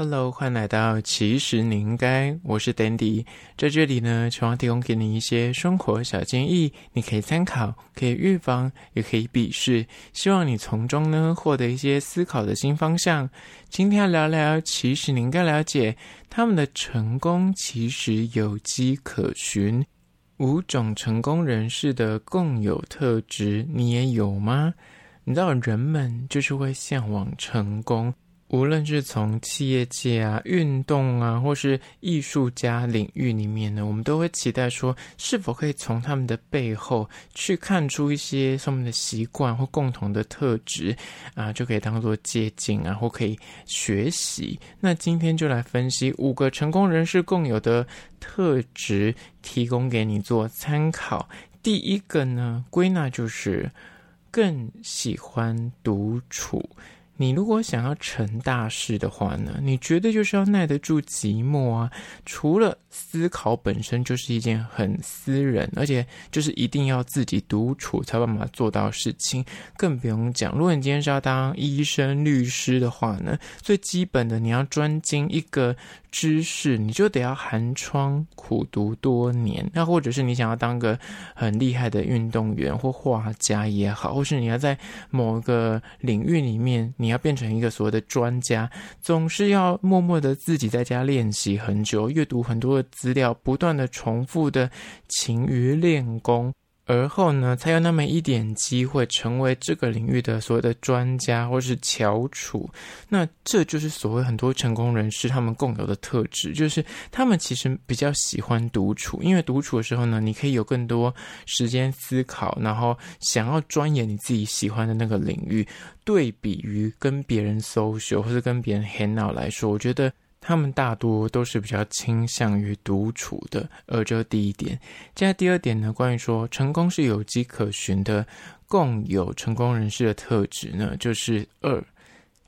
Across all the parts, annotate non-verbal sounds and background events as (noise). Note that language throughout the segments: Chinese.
Hello，欢迎来到其实你应该，我是 Dandy，在这里呢，希望提供给你一些生活小建议，你可以参考，可以预防，也可以鄙视，希望你从中呢获得一些思考的新方向。今天要聊聊，其实你应该了解，他们的成功其实有迹可循，五种成功人士的共有特质，你也有吗？你知道人们就是会向往成功。无论是从企业界啊、运动啊，或是艺术家领域里面呢，我们都会期待说，是否可以从他们的背后去看出一些他们的习惯或共同的特质啊，就可以当做借鉴啊，或可以学习。那今天就来分析五个成功人士共有的特质，提供给你做参考。第一个呢，归纳就是更喜欢独处。你如果想要成大事的话呢，你绝对就是要耐得住寂寞啊！除了思考本身就是一件很私人，而且就是一定要自己独处才办法做到事情，更不用讲。如果你今天是要当医生、律师的话呢，最基本的你要专精一个知识，你就得要寒窗苦读多年。那或者是你想要当个很厉害的运动员或画家也好，或是你要在某个领域里面你。你要变成一个所谓的专家，总是要默默的自己在家练习很久，阅读很多的资料，不断的重复的勤于练功。而后呢，才有那么一点机会成为这个领域的所谓的专家或是翘楚。那这就是所谓很多成功人士他们共有的特质，就是他们其实比较喜欢独处，因为独处的时候呢，你可以有更多时间思考，然后想要钻研你自己喜欢的那个领域。对比于跟别人 social 或是跟别人 hang out 来说，我觉得。他们大多都是比较倾向于独处的，而这第一点。接下第二点呢，关于说成功是有迹可循的，共有成功人士的特质呢，就是二，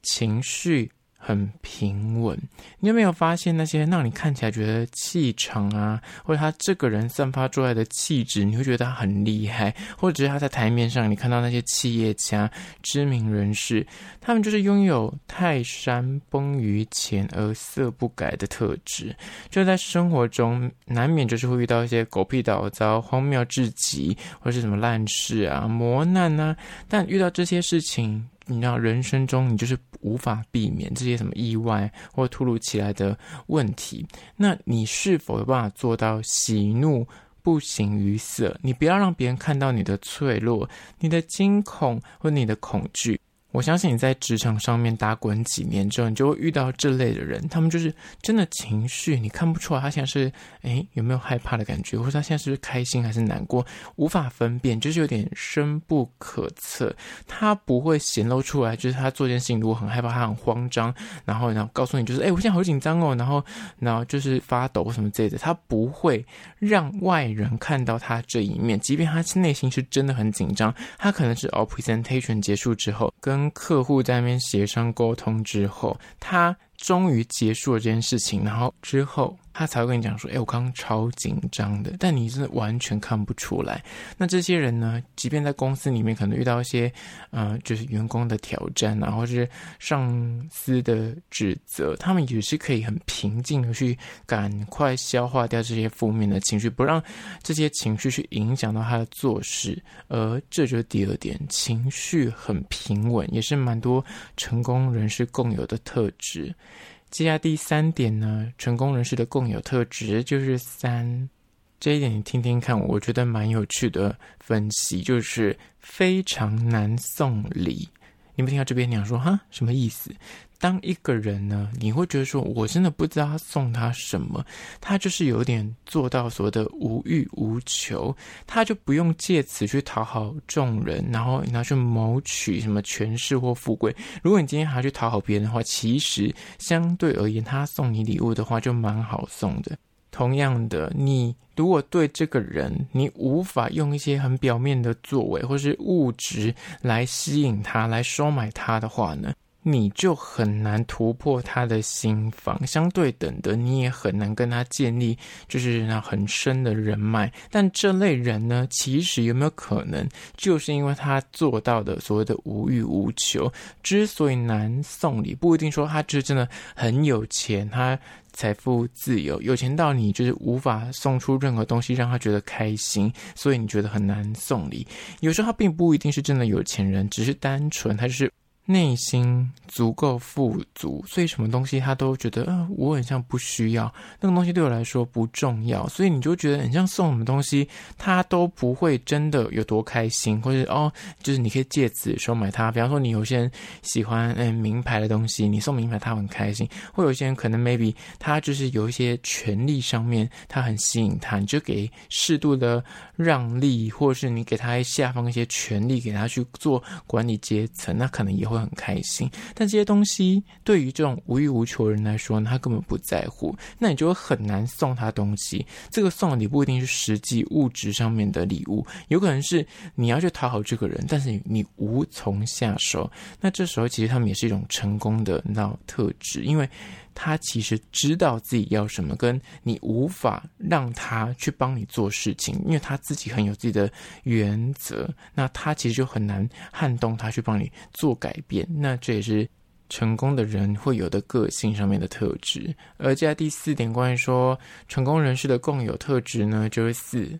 情绪。很平稳，你有没有发现那些让你看起来觉得气场啊，或者他这个人散发出来的气质，你会觉得他很厉害，或者是他在台面上，你看到那些企业家、知名人士，他们就是拥有泰山崩于前而色不改的特质。就在生活中，难免就是会遇到一些狗屁倒灶、荒谬至极，或是什么烂事啊、磨难啊，但遇到这些事情。你知道人生中你就是无法避免这些什么意外或突如其来的问题，那你是否有办法做到喜怒不形于色？你不要让别人看到你的脆弱、你的惊恐或你的恐惧。我相信你在职场上面打滚几年之后，你就会遇到这类的人。他们就是真的情绪，你看不出来他现在是诶有没有害怕的感觉，或者他现在是不是开心还是难过，无法分辨，就是有点深不可测。他不会显露出来，就是他做件事情如果很害怕，他很慌张，然后然后告诉你就是诶我现在好紧张哦，然后然后就是发抖什么之类的。他不会让外人看到他这一面，即便他内心是真的很紧张，他可能是哦 presentation 结束之后跟。跟客户在那边协商沟通之后，他终于结束了这件事情，然后之后。他才会跟你讲说：“哎，我刚刚超紧张的。”但你真的完全看不出来。那这些人呢，即便在公司里面可能遇到一些，呃，就是员工的挑战啊，或是上司的指责，他们也是可以很平静的去赶快消化掉这些负面的情绪，不让这些情绪去影响到他的做事。而这就是第二点，情绪很平稳，也是蛮多成功人士共有的特质。接下来第三点呢，成功人士的共有特质就是三，这一点你听听看，我觉得蛮有趣的分析，就是非常难送礼。你们听到这边，你想说哈，什么意思？当一个人呢，你会觉得说，我真的不知道他送他什么，他就是有点做到所谓的无欲无求，他就不用借此去讨好众人，然后拿去谋取什么权势或富贵。如果你今天还要去讨好别人的话，其实相对而言，他送你礼物的话就蛮好送的。同样的，你如果对这个人，你无法用一些很表面的作为或是物质来吸引他，来收买他的话呢？你就很难突破他的心防，相对等的，你也很难跟他建立就是那很深的人脉。但这类人呢，其实有没有可能，就是因为他做到的所谓的无欲无求，之所以难送礼，不一定说他就是真的很有钱，他财富自由，有钱到你就是无法送出任何东西让他觉得开心，所以你觉得很难送礼。有时候他并不一定是真的有钱人，只是单纯他就是。内心足够富足，所以什么东西他都觉得，呃，我很像不需要那个东西，对我来说不重要，所以你就觉得很像送什么东西，他都不会真的有多开心，或者哦，就是你可以借此收买他。比方说，你有些人喜欢嗯名牌的东西，你送名牌他很开心；或有些人可能 maybe 他就是有一些权利上面他很吸引他，你就给适度的让利，或者是你给他下放一些权利给他去做管理阶层，那可能也会。很开心，但这些东西对于这种无欲无求的人来说，他根本不在乎，那你就会很难送他东西。这个送的礼不一定是实际物质上面的礼物，有可能是你要去讨好这个人，但是你无从下手。那这时候其实他们也是一种成功的那特质，因为。他其实知道自己要什么，跟你无法让他去帮你做事情，因为他自己很有自己的原则，那他其实就很难撼动他去帮你做改变。那这也是成功的人会有的个性上面的特质。而接下第四点，关于说成功人士的共有特质呢，就是四，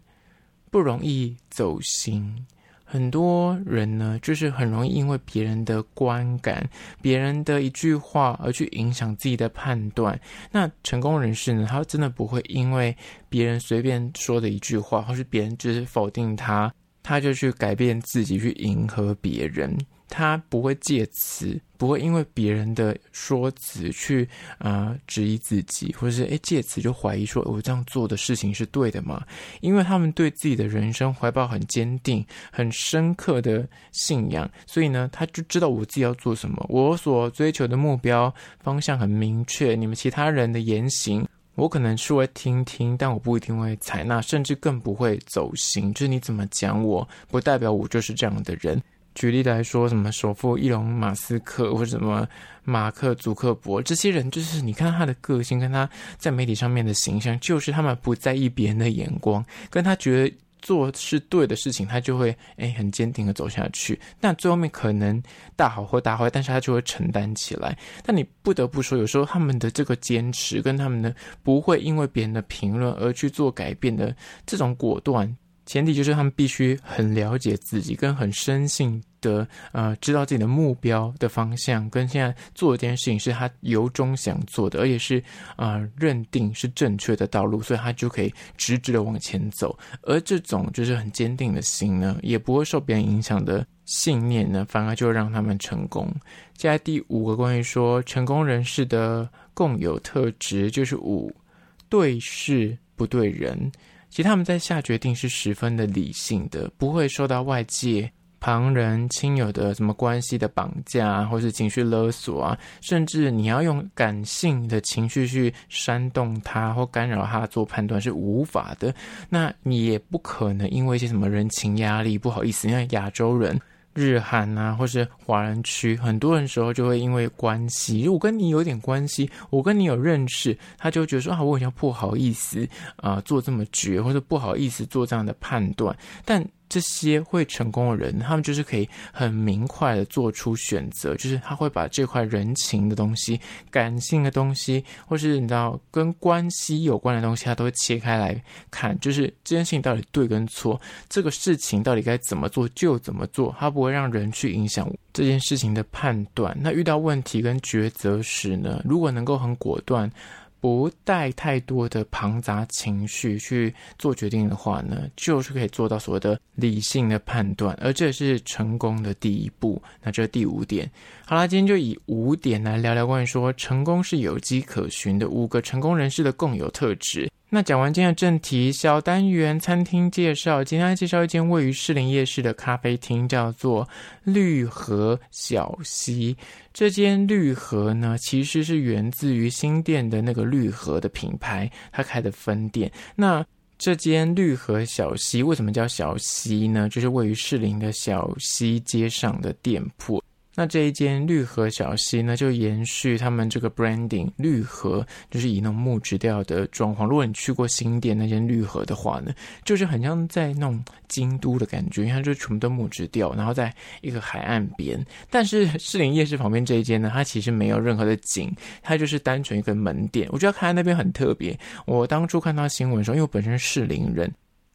不容易走心。很多人呢，就是很容易因为别人的观感、别人的一句话而去影响自己的判断。那成功人士呢，他真的不会因为别人随便说的一句话，或是别人就是否定他，他就去改变自己，去迎合别人。他不会借此，不会因为别人的说辞去啊、质疑自己，或者是诶借此就怀疑说我这样做的事情是对的吗？因为他们对自己的人生怀抱很坚定、很深刻的信仰，所以呢，他就知道我自己要做什么，我所追求的目标方向很明确。你们其他人的言行，我可能是会听听，但我不一定会采纳，甚至更不会走心。就是你怎么讲我，不代表我就是这样的人。举例来说，什么首富伊隆马斯克或者什么马克祖克伯，这些人就是你看他的个性，跟他在媒体上面的形象，就是他们不在意别人的眼光，跟他觉得做是对的事情，他就会诶很坚定的走下去。那最后面可能大好或大坏，但是他就会承担起来。但你不得不说，有时候他们的这个坚持，跟他们的不会因为别人的评论而去做改变的这种果断。前提就是他们必须很了解自己，跟很深信的呃，知道自己的目标的方向，跟现在做的这件事情是他由衷想做的，而且是啊、呃、认定是正确的道路，所以他就可以直直的往前走。而这种就是很坚定的心呢，也不会受别人影响的信念呢，反而就让他们成功。接下来第五个关于说成功人士的共有特质，就是五对事不对人。其实他们在下决定是十分的理性的，不会受到外界旁人、亲友的什么关系的绑架，或是情绪勒索啊，甚至你要用感性的情绪去煽动他或干扰他做判断是无法的。那你也不可能因为一些什么人情压力，不好意思，因为亚洲人。日韩啊，或是华人区，很多人时候就会因为关系，我跟你有点关系，我跟你有认识，他就觉得说啊，我好像不好意思啊、做这么绝，或者不好意思做这样的判断，但。这些会成功的人，他们就是可以很明快的做出选择，就是他会把这块人情的东西、感性的东西，或是你知道跟关系有关的东西，他都会切开来看，就是这件事情到底对跟错，这个事情到底该怎么做就怎么做，他不会让人去影响这件事情的判断。那遇到问题跟抉择时呢，如果能够很果断。不带太多的庞杂情绪去做决定的话呢，就是可以做到所谓的理性的判断，而这是成功的第一步。那这第五点。好啦，今天就以五点来聊聊关于说成功是有迹可循的五个成功人士的共有特质。那讲完今天的正题，小单元餐厅介绍，今天来介绍一间位于士林夜市的咖啡厅，叫做绿河小溪。这间绿河呢，其实是源自于新店的那个绿河的品牌，它开的分店。那这间绿河小溪为什么叫小溪呢？就是位于士林的小溪街上的店铺。那这一间绿河小溪呢，就延续他们这个 branding，绿河就是以那种木质调的装潢。如果你去过新店那间绿河的话呢，就是很像在那种京都的感觉，因为它就全部都木质调，然后在一个海岸边。但是 (laughs) 士林夜市旁边这一间呢，它其实没有任何的景，它就是单纯一个门店。我觉得开在那边很特别。我当初看到新闻的时候，因为我本身是士林人。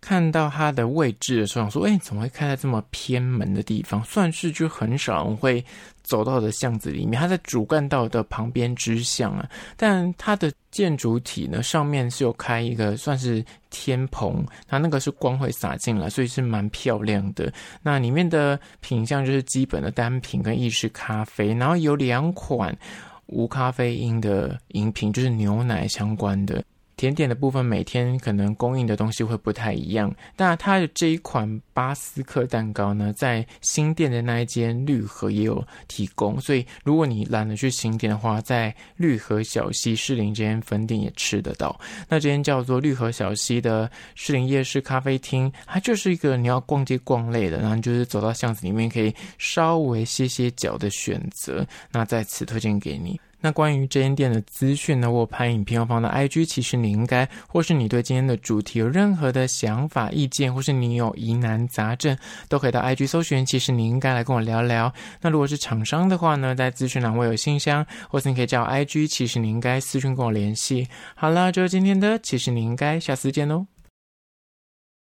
看到它的位置的时候，想说：“哎，怎么会开在这么偏门的地方？算是就很少人会走到的巷子里面。它在主干道的旁边支巷啊，但它的建筑体呢，上面是有开一个算是天棚，它那个是光会洒进来，所以是蛮漂亮的。那里面的品相就是基本的单品跟意式咖啡，然后有两款无咖啡因的饮品，就是牛奶相关的。”甜点的部分每天可能供应的东西会不太一样，但它的这一款巴斯克蛋糕呢，在新店的那一间绿河也有提供，所以如果你懒得去新店的话，在绿河小溪士林这间分店也吃得到。那这间叫做绿河小溪的士林夜市咖啡厅，它就是一个你要逛街逛累的，然后就是走到巷子里面可以稍微歇歇脚的选择。那在此推荐给你。那关于这间店的资讯呢，我拍影片要放到 IG，其实你应该，或是你对今天的主题有任何的想法、意见，或是你有疑难杂症，都可以到 IG 搜寻。其实你应该来跟我聊聊。那如果是厂商的话呢，在资讯栏我有信箱，或是你可以叫 IG，其实你应该私讯跟我联系。好了，就是今天的，其实你应该下次见喽。